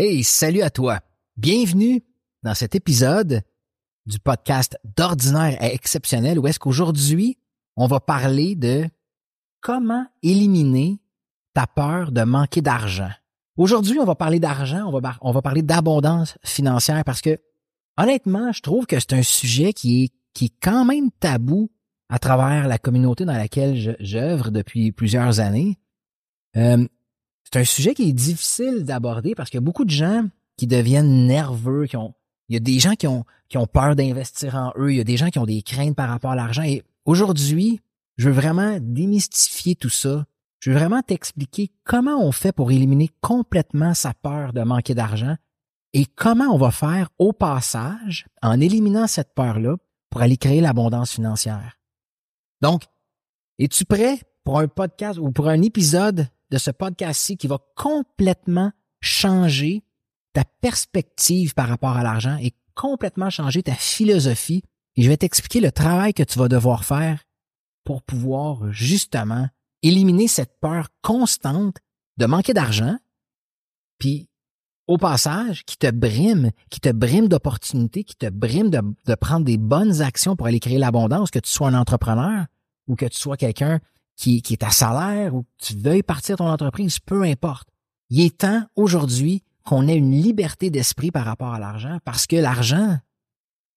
Hey, salut à toi. Bienvenue dans cet épisode du podcast d'ordinaire à exceptionnel où est-ce qu'aujourd'hui, on va parler de comment éliminer ta peur de manquer d'argent. Aujourd'hui, on va parler d'argent, on va, on va parler d'abondance financière parce que honnêtement, je trouve que c'est un sujet qui est, qui est quand même tabou à travers la communauté dans laquelle j'œuvre depuis plusieurs années. Euh, c'est un sujet qui est difficile d'aborder parce qu'il y a beaucoup de gens qui deviennent nerveux, qui ont, il y a des gens qui ont, qui ont peur d'investir en eux, il y a des gens qui ont des craintes par rapport à l'argent. Et aujourd'hui, je veux vraiment démystifier tout ça. Je veux vraiment t'expliquer comment on fait pour éliminer complètement sa peur de manquer d'argent et comment on va faire au passage, en éliminant cette peur-là, pour aller créer l'abondance financière. Donc, es-tu prêt pour un podcast ou pour un épisode de ce podcast-ci qui va complètement changer ta perspective par rapport à l'argent et complètement changer ta philosophie. Et je vais t'expliquer le travail que tu vas devoir faire pour pouvoir justement éliminer cette peur constante de manquer d'argent, puis au passage, qui te brime, qui te brime d'opportunités, qui te brime de, de, prendre des bonnes actions pour aller créer l'abondance, que tu sois un entrepreneur ou que tu sois quelqu'un qui, qui est à salaire ou que tu veuilles partir ton entreprise, peu importe. Il est temps aujourd'hui qu'on ait une liberté d'esprit par rapport à l'argent parce que l'argent,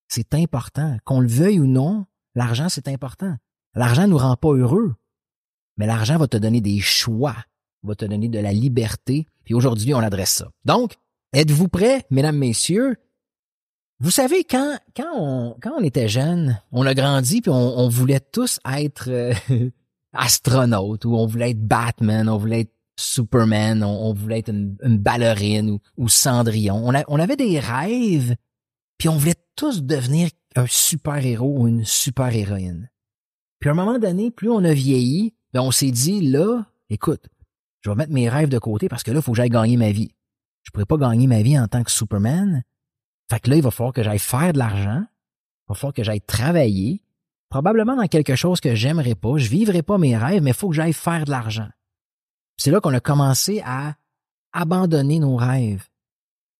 c'est important. Qu'on le veuille ou non, l'argent, c'est important. L'argent nous rend pas heureux, mais l'argent va te donner des choix, va te donner de la liberté. Puis aujourd'hui, on adresse ça. Donc, êtes-vous prêts, mesdames, messieurs? Vous savez, quand, quand, on, quand on était jeune, on a grandi puis on, on voulait tous être euh, astronaute ou on voulait être Batman, on voulait être Superman, on, voulait être une, ballerine ou, Cendrillon. On, avait des rêves, puis on voulait tous devenir un super-héros ou une super-héroïne. Puis à un moment donné, plus on a vieilli, ben on s'est dit, là, écoute, je vais mettre mes rêves de côté parce que là, il faut que j'aille gagner ma vie. Je pourrais pas gagner ma vie en tant que Superman. Fait que là, il va falloir que j'aille faire de l'argent. Il va falloir que j'aille travailler probablement dans quelque chose que j'aimerais pas, je vivrai pas mes rêves, mais il faut que j'aille faire de l'argent. C'est là qu'on a commencé à abandonner nos rêves,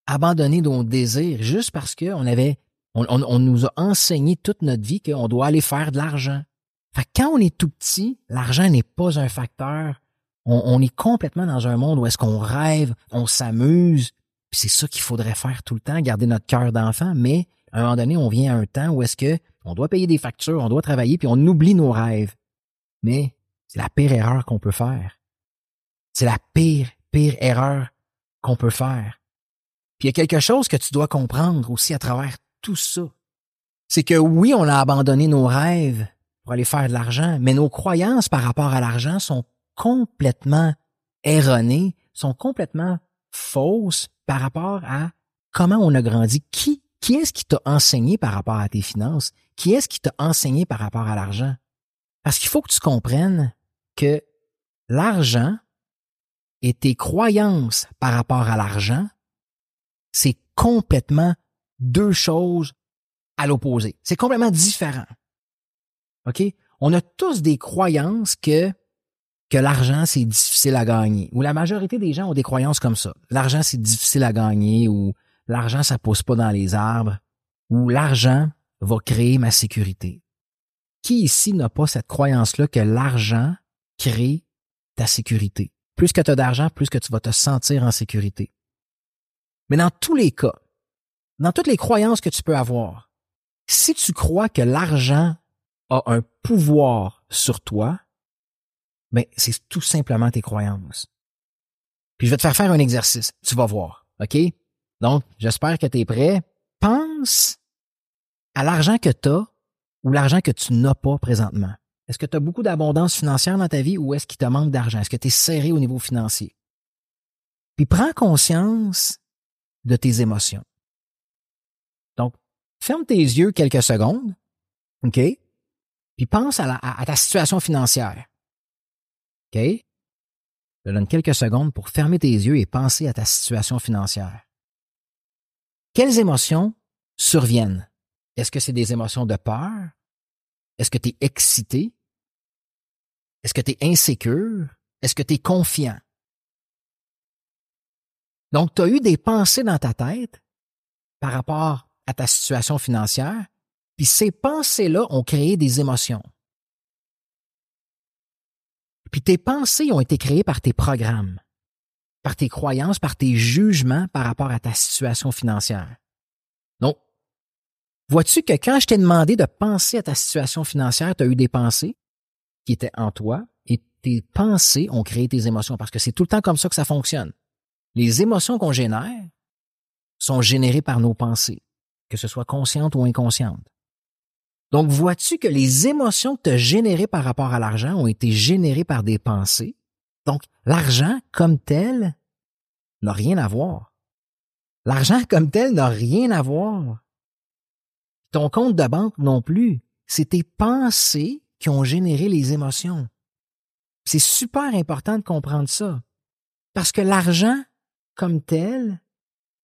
abandonner nos désirs, juste parce qu'on avait, on, nous a enseigné toute notre vie qu'on doit aller faire de l'argent. Quand on est tout petit, l'argent n'est pas un facteur. On, on, est complètement dans un monde où est-ce qu'on rêve, on s'amuse, c'est ça qu'il faudrait faire tout le temps, garder notre cœur d'enfant, mais à un moment donné, on vient à un temps où est-ce que on doit payer des factures, on doit travailler, puis on oublie nos rêves. Mais c'est la pire erreur qu'on peut faire. C'est la pire, pire erreur qu'on peut faire. Puis il y a quelque chose que tu dois comprendre aussi à travers tout ça. C'est que oui, on a abandonné nos rêves pour aller faire de l'argent, mais nos croyances par rapport à l'argent sont complètement erronées, sont complètement fausses par rapport à comment on a grandi, qui qui est-ce qui t'a enseigné par rapport à tes finances? Qui est-ce qui t'a enseigné par rapport à l'argent? Parce qu'il faut que tu comprennes que l'argent et tes croyances par rapport à l'argent, c'est complètement deux choses à l'opposé. C'est complètement différent. OK? On a tous des croyances que, que l'argent, c'est difficile à gagner. Ou la majorité des gens ont des croyances comme ça. L'argent, c'est difficile à gagner ou l'argent, ça pousse pas dans les arbres, ou l'argent va créer ma sécurité. Qui ici n'a pas cette croyance-là que l'argent crée ta sécurité? Plus que tu as d'argent, plus que tu vas te sentir en sécurité. Mais dans tous les cas, dans toutes les croyances que tu peux avoir, si tu crois que l'argent a un pouvoir sur toi, ben, c'est tout simplement tes croyances. Puis je vais te faire faire un exercice. Tu vas voir. OK? Donc, j'espère que tu es prêt. Pense à l'argent que tu as ou l'argent que tu n'as pas présentement. Est-ce que tu as beaucoup d'abondance financière dans ta vie ou est-ce qu'il te manque d'argent? Est-ce que tu es serré au niveau financier? Puis prends conscience de tes émotions. Donc, ferme tes yeux quelques secondes, OK? Puis pense à, ta situation financière. OK? Je te donne quelques secondes pour fermer tes yeux et penser à ta situation financière. Quelles émotions surviennent? Est-ce que c'est des émotions de peur? Est-ce que tu es excité? Est-ce que tu es insécure? Est-ce que tu es confiant? Donc, tu as eu des pensées dans ta tête par rapport à ta situation financière, puis ces pensées-là ont créé des émotions. Puis tes pensées ont été créées par tes programmes, par tes croyances, par tes jugements par rapport à ta situation financière? Donc, vois-tu que quand je t'ai demandé de penser à ta situation financière, tu as eu des pensées qui étaient en toi et tes pensées ont créé tes émotions parce que c'est tout le temps comme ça que ça fonctionne. Les émotions qu'on génère sont générées par nos pensées, que ce soit conscientes ou inconscientes. Donc, vois-tu que les émotions que tu as générées par rapport à l'argent ont été générées par des pensées? Donc, l'argent comme tel n'a rien à voir. L'argent comme tel n'a rien à voir. Ton compte de banque non plus. C'est tes pensées qui ont généré les émotions. C'est super important de comprendre ça. Parce que l'argent comme tel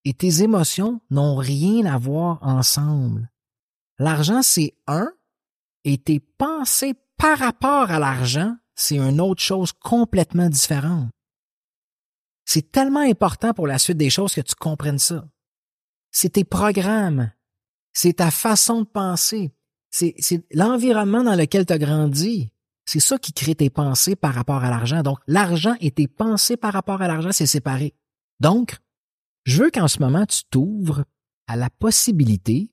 et tes émotions n'ont rien à voir ensemble. L'argent, c'est un, et tes pensées par rapport à l'argent, c'est une autre chose complètement différente. C'est tellement important pour la suite des choses que tu comprennes ça. C'est tes programmes, c'est ta façon de penser, c'est l'environnement dans lequel tu as grandi. C'est ça qui crée tes pensées par rapport à l'argent. Donc, l'argent et tes pensées par rapport à l'argent, c'est séparé. Donc, je veux qu'en ce moment, tu t'ouvres à la possibilité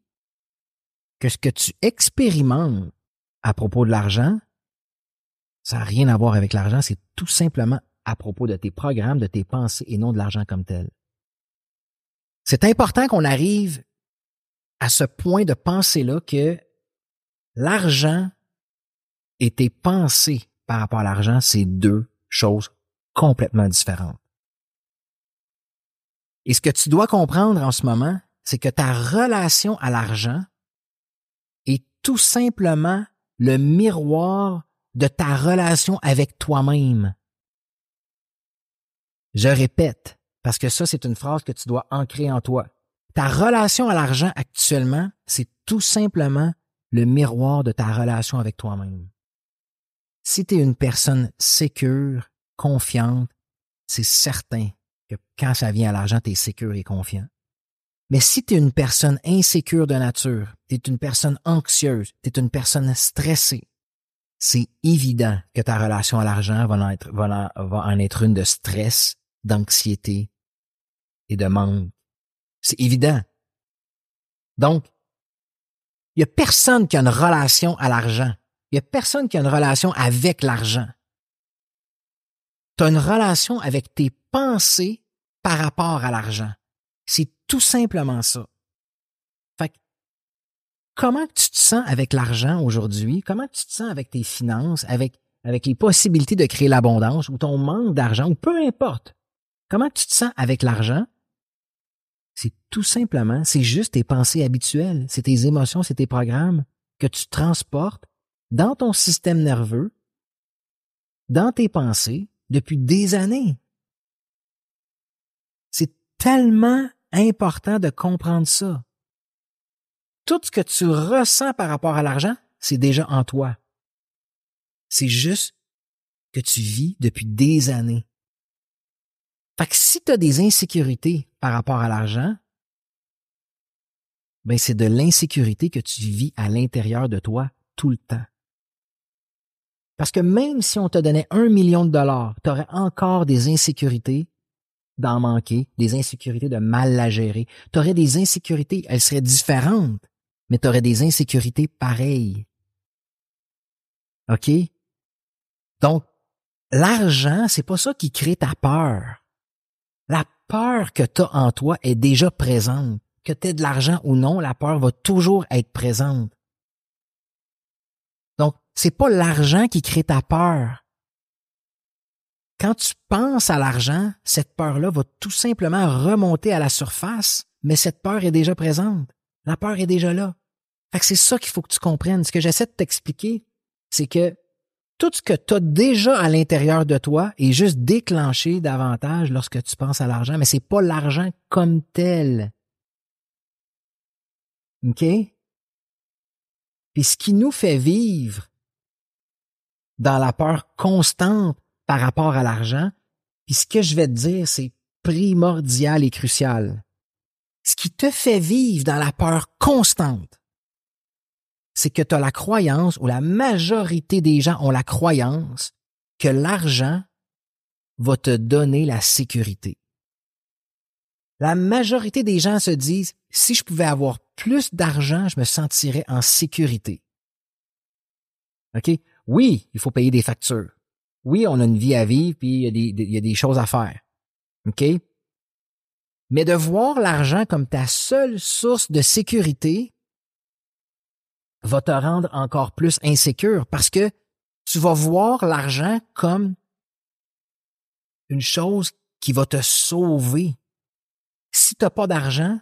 que ce que tu expérimentes à propos de l'argent, ça n'a rien à voir avec l'argent, c'est tout simplement à propos de tes programmes, de tes pensées et non de l'argent comme tel. C'est important qu'on arrive à ce point de pensée-là que l'argent et tes pensées par rapport à l'argent, c'est deux choses complètement différentes. Et ce que tu dois comprendre en ce moment, c'est que ta relation à l'argent tout simplement le miroir de ta relation avec toi-même. Je répète, parce que ça, c'est une phrase que tu dois ancrer en toi. Ta relation à l'argent actuellement, c'est tout simplement le miroir de ta relation avec toi-même. Si tu es une personne sécure, confiante, c'est certain que quand ça vient à l'argent, tu es sécure et confiant. Mais si tu es une personne insécure de nature, tu es une personne anxieuse, tu es une personne stressée, c'est évident que ta relation à l'argent va, en être, une de stress, d'anxiété et de manque. C'est évident. Donc, il y a personne qui a une relation à l'argent. Il y a personne qui a une relation avec l'argent. Tu as une relation avec tes pensées par rapport à l'argent. C'est tout simplement ça. Comment tu te sens avec l'argent aujourd'hui? Comment tu te sens avec tes finances, avec, avec les possibilités de créer l'abondance ou ton manque d'argent ou peu importe? Comment tu te sens avec l'argent? C'est tout simplement, c'est juste tes pensées habituelles, c'est tes émotions, c'est tes programmes que tu transportes dans ton système nerveux, dans tes pensées, depuis des années. C'est tellement important de comprendre ça. Tout ce que tu ressens par rapport à l'argent, c'est déjà en toi. C'est juste que tu vis depuis des années. Fait que si tu as des insécurités par rapport à l'argent, ben c'est de l'insécurité que tu vis à l'intérieur de toi tout le temps. Parce que même si on te donnait un million de dollars, tu aurais encore des insécurités d'en manquer, des insécurités de mal la gérer. Tu aurais des insécurités, elles seraient différentes, mais tu aurais des insécurités pareilles. OK? Donc, l'argent, c'est pas ça qui crée ta peur. La peur que tu as en toi est déjà présente. Que tu aies de l'argent ou non, la peur va toujours être présente. Donc, c'est pas l'argent qui crée ta peur. Quand tu penses à l'argent, cette peur-là va tout simplement remonter à la surface, mais cette peur est déjà présente. La peur est déjà là. Fait c'est ça qu'il faut que tu comprennes. Ce que j'essaie de t'expliquer, c'est que tout ce que tu as déjà à l'intérieur de toi est juste déclenché davantage lorsque tu penses à l'argent, mais c'est pas l'argent comme tel. OK? Puis ce qui nous fait vivre dans la peur constante par rapport à l'argent, puis ce que je vais te dire, c'est primordial et crucial. Ce qui te fait vivre dans la peur constante, c'est que tu as la croyance, ou la majorité des gens ont la croyance, que l'argent va te donner la sécurité. La majorité des gens se disent, si je pouvais avoir plus d'argent, je me sentirais en sécurité. OK? Oui, il faut payer des factures. Oui, on a une vie à vivre, puis il y a des, il y a des choses à faire. OK? Mais de voir l'argent comme ta seule source de sécurité va te rendre encore plus insécure parce que tu vas voir l'argent comme une chose qui va te sauver. Si tu n'as pas d'argent,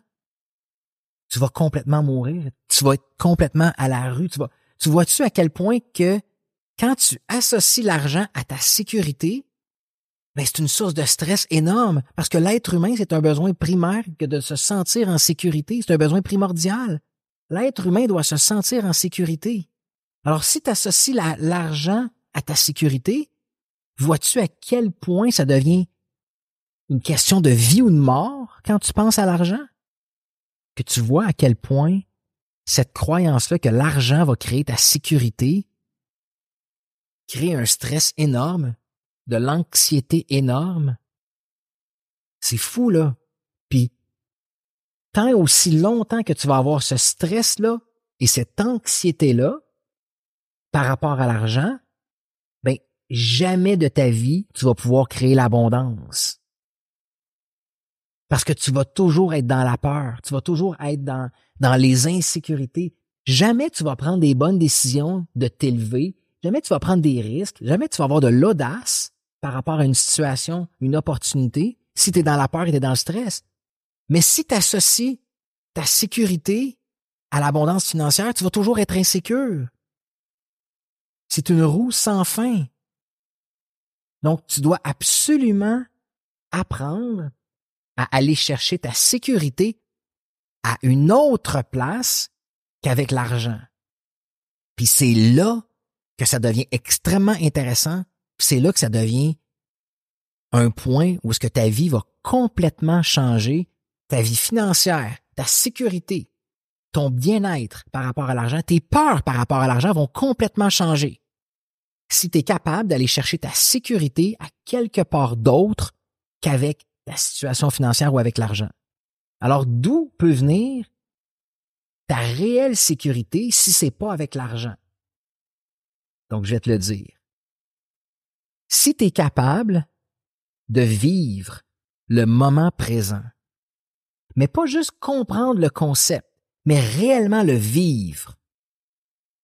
tu vas complètement mourir. Tu vas être complètement à la rue. Tu, tu vois-tu à quel point que quand tu associes l'argent à ta sécurité, ben c'est une source de stress énorme parce que l'être humain, c'est un besoin primaire que de se sentir en sécurité. C'est un besoin primordial. L'être humain doit se sentir en sécurité. Alors, si tu associes l'argent à ta sécurité, vois-tu à quel point ça devient une question de vie ou de mort quand tu penses à l'argent? Que tu vois à quel point cette croyance-là que l'argent va créer ta sécurité crée un stress énorme, de l'anxiété énorme. C'est fou, là. Puis, tant aussi longtemps que tu vas avoir ce stress-là et cette anxiété-là par rapport à l'argent, ben, jamais de ta vie, tu vas pouvoir créer l'abondance. Parce que tu vas toujours être dans la peur, tu vas toujours être dans, dans les insécurités. Jamais tu vas prendre des bonnes décisions de t'élever, jamais tu vas prendre des risques, jamais tu vas avoir de l'audace par rapport à une situation, une opportunité, si tu es dans la peur et tu es dans le stress. Mais si tu associes ta sécurité à l'abondance financière, tu vas toujours être insécure. C'est une roue sans fin. Donc, tu dois absolument apprendre à aller chercher ta sécurité à une autre place qu'avec l'argent. Puis c'est là que ça devient extrêmement intéressant, c'est là que ça devient un point où est-ce que ta vie va complètement changer ta vie financière, ta sécurité, ton bien-être par rapport à l'argent, tes peurs par rapport à l'argent vont complètement changer. Si tu es capable d'aller chercher ta sécurité à quelque part d'autre qu'avec ta situation financière ou avec l'argent. Alors d'où peut venir ta réelle sécurité si c'est pas avec l'argent? Donc je vais te le dire. Si tu es capable de vivre le moment présent, mais pas juste comprendre le concept, mais réellement le vivre.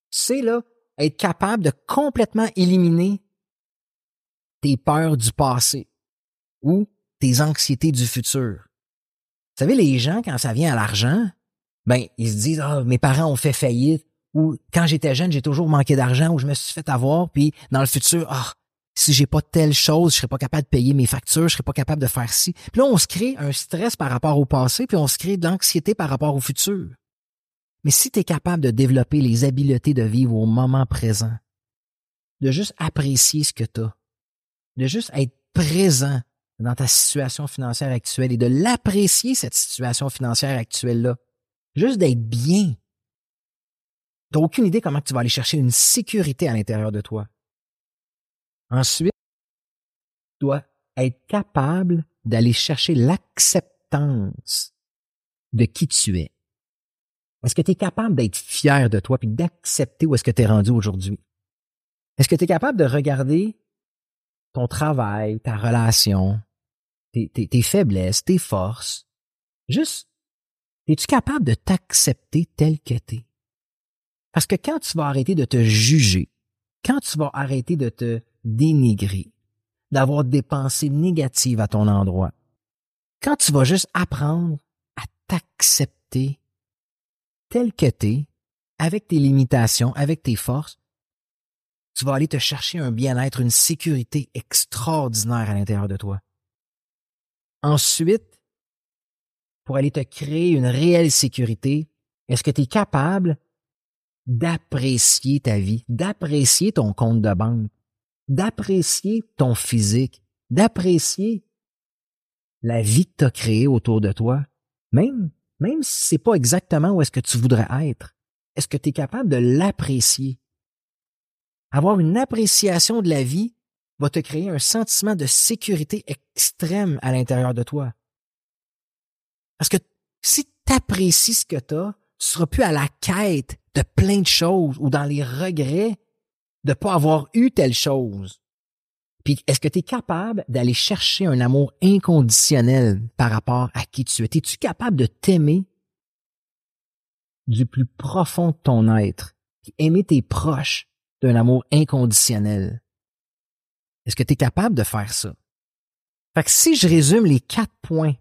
C'est là, être capable de complètement éliminer tes peurs du passé ou tes anxiétés du futur. Vous savez, les gens, quand ça vient à l'argent, ben, ils se disent, ah, mes parents ont fait faillite, ou quand j'étais jeune, j'ai toujours manqué d'argent, ou je me suis fait avoir, puis dans le futur, ah, si j'ai pas telle chose, je serais pas capable de payer mes factures, je serais pas capable de faire ci. Puis là, on se crée un stress par rapport au passé, puis on se crée de l'anxiété par rapport au futur. Mais si tu es capable de développer les habiletés de vivre au moment présent, de juste apprécier ce que tu as, de juste être présent dans ta situation financière actuelle et de l'apprécier, cette situation financière actuelle-là, juste d'être bien, tu n'as aucune idée comment tu vas aller chercher une sécurité à l'intérieur de toi. Ensuite, tu dois être capable d'aller chercher l'acceptance de qui tu es. Est-ce que tu es capable d'être fier de toi puis d'accepter où est-ce que tu es rendu aujourd'hui? Est-ce que tu es capable de regarder ton travail, ta relation, tes, tes, tes faiblesses, tes forces? Juste, es-tu capable de t'accepter tel que tu es? Parce que quand tu vas arrêter de te juger, quand tu vas arrêter de te dénigrer, d'avoir des pensées négatives à ton endroit, quand tu vas juste apprendre à t'accepter tel que t'es, avec tes limitations, avec tes forces, tu vas aller te chercher un bien-être, une sécurité extraordinaire à l'intérieur de toi. Ensuite, pour aller te créer une réelle sécurité, est-ce que tu es capable d'apprécier ta vie, d'apprécier ton compte de banque, d'apprécier ton physique, d'apprécier la vie que tu as créée autour de toi, même, même si c'est pas exactement où est-ce que tu voudrais être. Est-ce que tu es capable de l'apprécier? Avoir une appréciation de la vie va te créer un sentiment de sécurité extrême à l'intérieur de toi. Parce que si tu apprécies ce que tu as, tu seras plus à la quête de plein de choses ou dans les regrets de pas avoir eu telle chose. Puis est-ce que tu es capable d'aller chercher un amour inconditionnel par rapport à qui tu es? Es-tu capable de t'aimer du plus profond de ton être, puis aimer tes proches d'un amour inconditionnel? Est-ce que tu es capable de faire ça? Fait que si je résume les quatre points,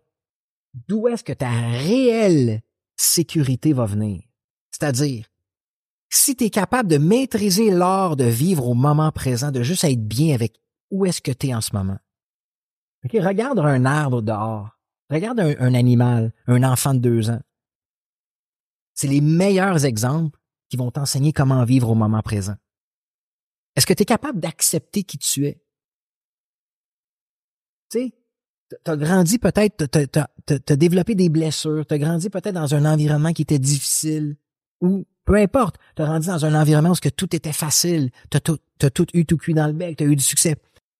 d'où est-ce que ta réelle sécurité va venir? C'est-à-dire, si tu es capable de maîtriser l'art de vivre au moment présent, de juste être bien avec où est-ce que tu es en ce moment. regarde un arbre dehors. Regarde un, animal, un enfant de deux ans. C'est les meilleurs exemples qui vont t'enseigner comment vivre au moment présent. Est-ce que tu es capable d'accepter qui tu es? Tu sais, tu as grandi peut-être, tu as développé des blessures, tu as grandi peut-être dans un environnement qui était difficile, ou peu importe, tu as grandi dans un environnement où tout était facile, tu as tout, tout eu tout cuit dans le bec, tu as eu du succès.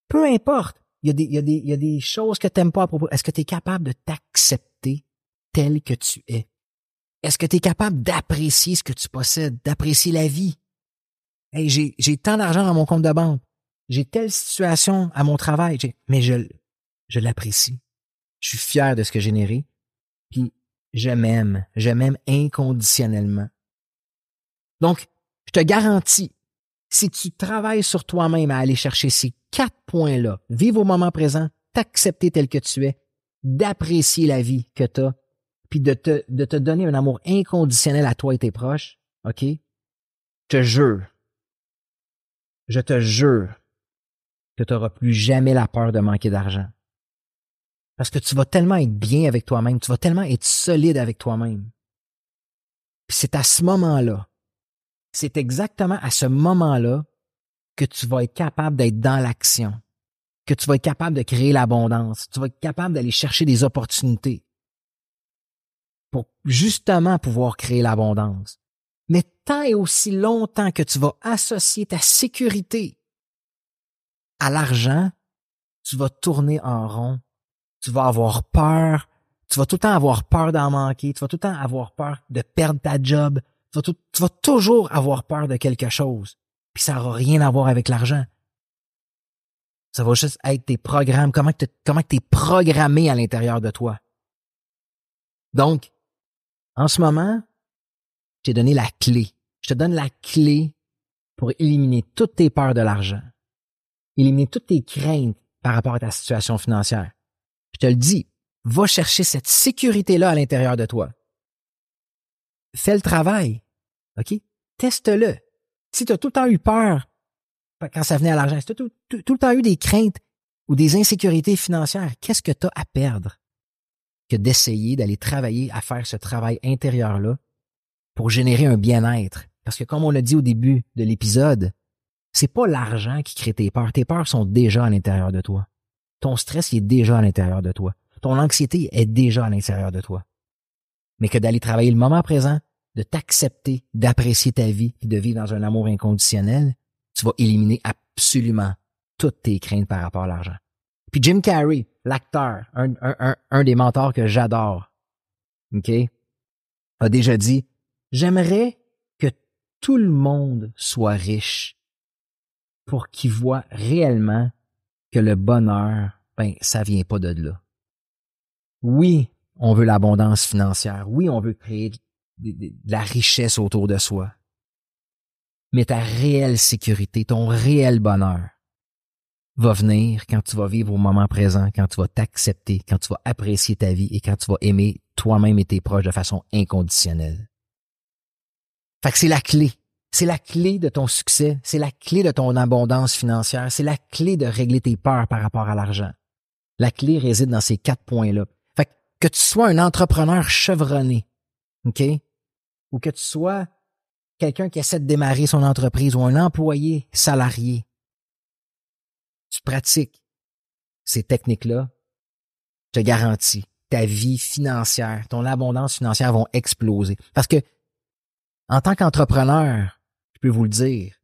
Peu importe, il y a des, y y a des choses que tu n'aimes pas à propos. Est-ce que tu es capable de t'accepter tel que tu es? Est-ce que tu es capable d'apprécier ce que tu possèdes, d'apprécier la vie? Hey, j'ai, j'ai tant d'argent dans mon compte de banque. J'ai telle situation à mon travail, mais je, je l'apprécie. Je suis fier de ce que j'ai généré. Puis je m'aime. Je m'aime inconditionnellement. Donc, je te garantis, si tu travailles sur toi-même à aller chercher ces quatre points-là, vivre au moment présent, t'accepter tel que tu es, d'apprécier la vie que tu as, puis de te, de te donner un amour inconditionnel à toi et tes proches, OK? Je te jure, je te jure que tu n'auras plus jamais la peur de manquer d'argent. Parce que tu vas tellement être bien avec toi-même, tu vas tellement être solide avec toi-même. Puis c'est à ce moment-là, c'est exactement à ce moment-là que tu vas être capable d'être dans l'action, que tu vas être capable de créer l'abondance, tu vas être capable d'aller chercher des opportunités pour justement pouvoir créer l'abondance. Mais tant et aussi longtemps que tu vas associer ta sécurité à l'argent, tu vas tourner en rond tu vas avoir peur, tu vas tout le temps avoir peur d'en manquer, tu vas tout le temps avoir peur de perdre ta job, tu vas, toujours avoir peur de quelque chose. Puis ça n'aura rien à voir avec l'argent. Ça va juste être tes programmes, comment tu es programmé à l'intérieur de toi. Donc, en ce moment, je t'ai donné la clé. Je te donne la clé pour éliminer toutes tes peurs de l'argent, éliminer toutes tes craintes par rapport à ta situation financière. Je te le dis, va chercher cette sécurité-là à l'intérieur de toi. Fais le travail. OK? Teste-le. Si tu as tout le temps eu peur quand ça venait à l'argent, si tu as tout, tout, le temps eu des craintes ou des insécurités financières, qu'est-ce que tu as à perdre que d'essayer d'aller travailler à faire ce travail intérieur-là pour générer un bien-être? Parce que comme on l'a dit au début de l'épisode, c'est pas l'argent qui crée tes peurs. Tes peurs sont déjà à l'intérieur de toi. Ton stress est déjà à l'intérieur de toi. Ton anxiété est déjà à l'intérieur de toi. Mais que d'aller travailler le moment présent, de t'accepter, d'apprécier ta vie et de vivre dans un amour inconditionnel, tu vas éliminer absolument toutes tes craintes par rapport à l'argent. Puis Jim Carrey, l'acteur, un, des mentors que j'adore, OK, a déjà dit, j'aimerais que tout le monde soit riche pour qu'il voit réellement que le bonheur, ben, ça vient pas de là. Oui, on veut l'abondance financière. Oui, on veut créer de, la richesse autour de soi. Mais ta réelle sécurité, ton réel bonheur va venir quand tu vas vivre au moment présent, quand tu vas t'accepter, quand tu vas apprécier ta vie et quand tu vas aimer toi-même et tes proches de façon inconditionnelle. Fait que c'est la clé. C'est la clé de ton succès, c'est la clé de ton abondance financière, c'est la clé de régler tes peurs par rapport à l'argent. La clé réside dans ces quatre points-là. Que tu sois un entrepreneur chevronné, OK? Ou que tu sois quelqu'un qui essaie de démarrer son entreprise ou un employé salarié, tu pratiques ces techniques-là, je te garantis, ta vie financière, ton abondance financière vont exploser. Parce que, en tant qu'entrepreneur, je peux vous le dire,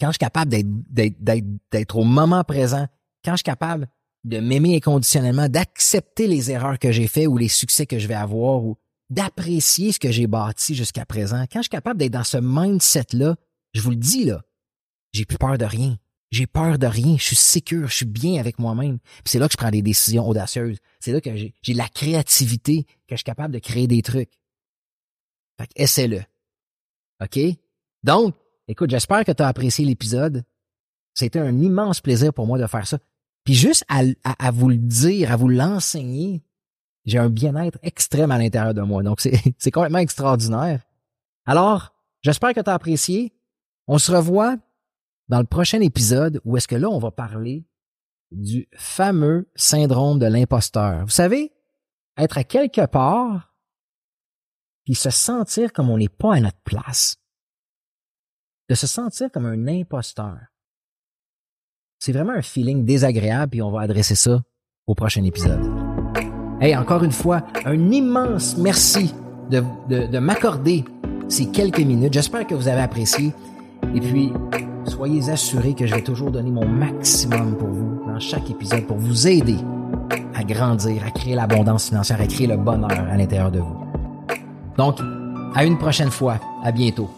quand je suis capable d'être au moment présent, quand je suis capable de m'aimer inconditionnellement, d'accepter les erreurs que j'ai faites ou les succès que je vais avoir ou d'apprécier ce que j'ai bâti jusqu'à présent, quand je suis capable d'être dans ce mindset-là, je vous le dis là, j'ai plus peur de rien. J'ai peur de rien. Je suis sécure. Je suis bien avec moi-même. c'est là que je prends des décisions audacieuses. C'est là que j'ai la créativité, que je suis capable de créer des trucs. Fait que essaie-le. OK? Donc, écoute, j'espère que tu as apprécié l'épisode. C'était un immense plaisir pour moi de faire ça. Puis juste à, à vous le dire, à vous l'enseigner, j'ai un bien-être extrême à l'intérieur de moi. Donc, c'est complètement extraordinaire. Alors, j'espère que tu as apprécié. On se revoit dans le prochain épisode où est-ce que là, on va parler du fameux syndrome de l'imposteur. Vous savez, être à quelque part, puis se sentir comme on n'est pas à notre place. De se sentir comme un imposteur. C'est vraiment un feeling désagréable, puis on va adresser ça au prochain épisode. Hey, encore une fois, un immense merci de, de, de m'accorder ces quelques minutes. J'espère que vous avez apprécié. Et puis, soyez assurés que je vais toujours donner mon maximum pour vous dans chaque épisode pour vous aider à grandir, à créer l'abondance financière, à créer le bonheur à l'intérieur de vous. Donc, à une prochaine fois. À bientôt.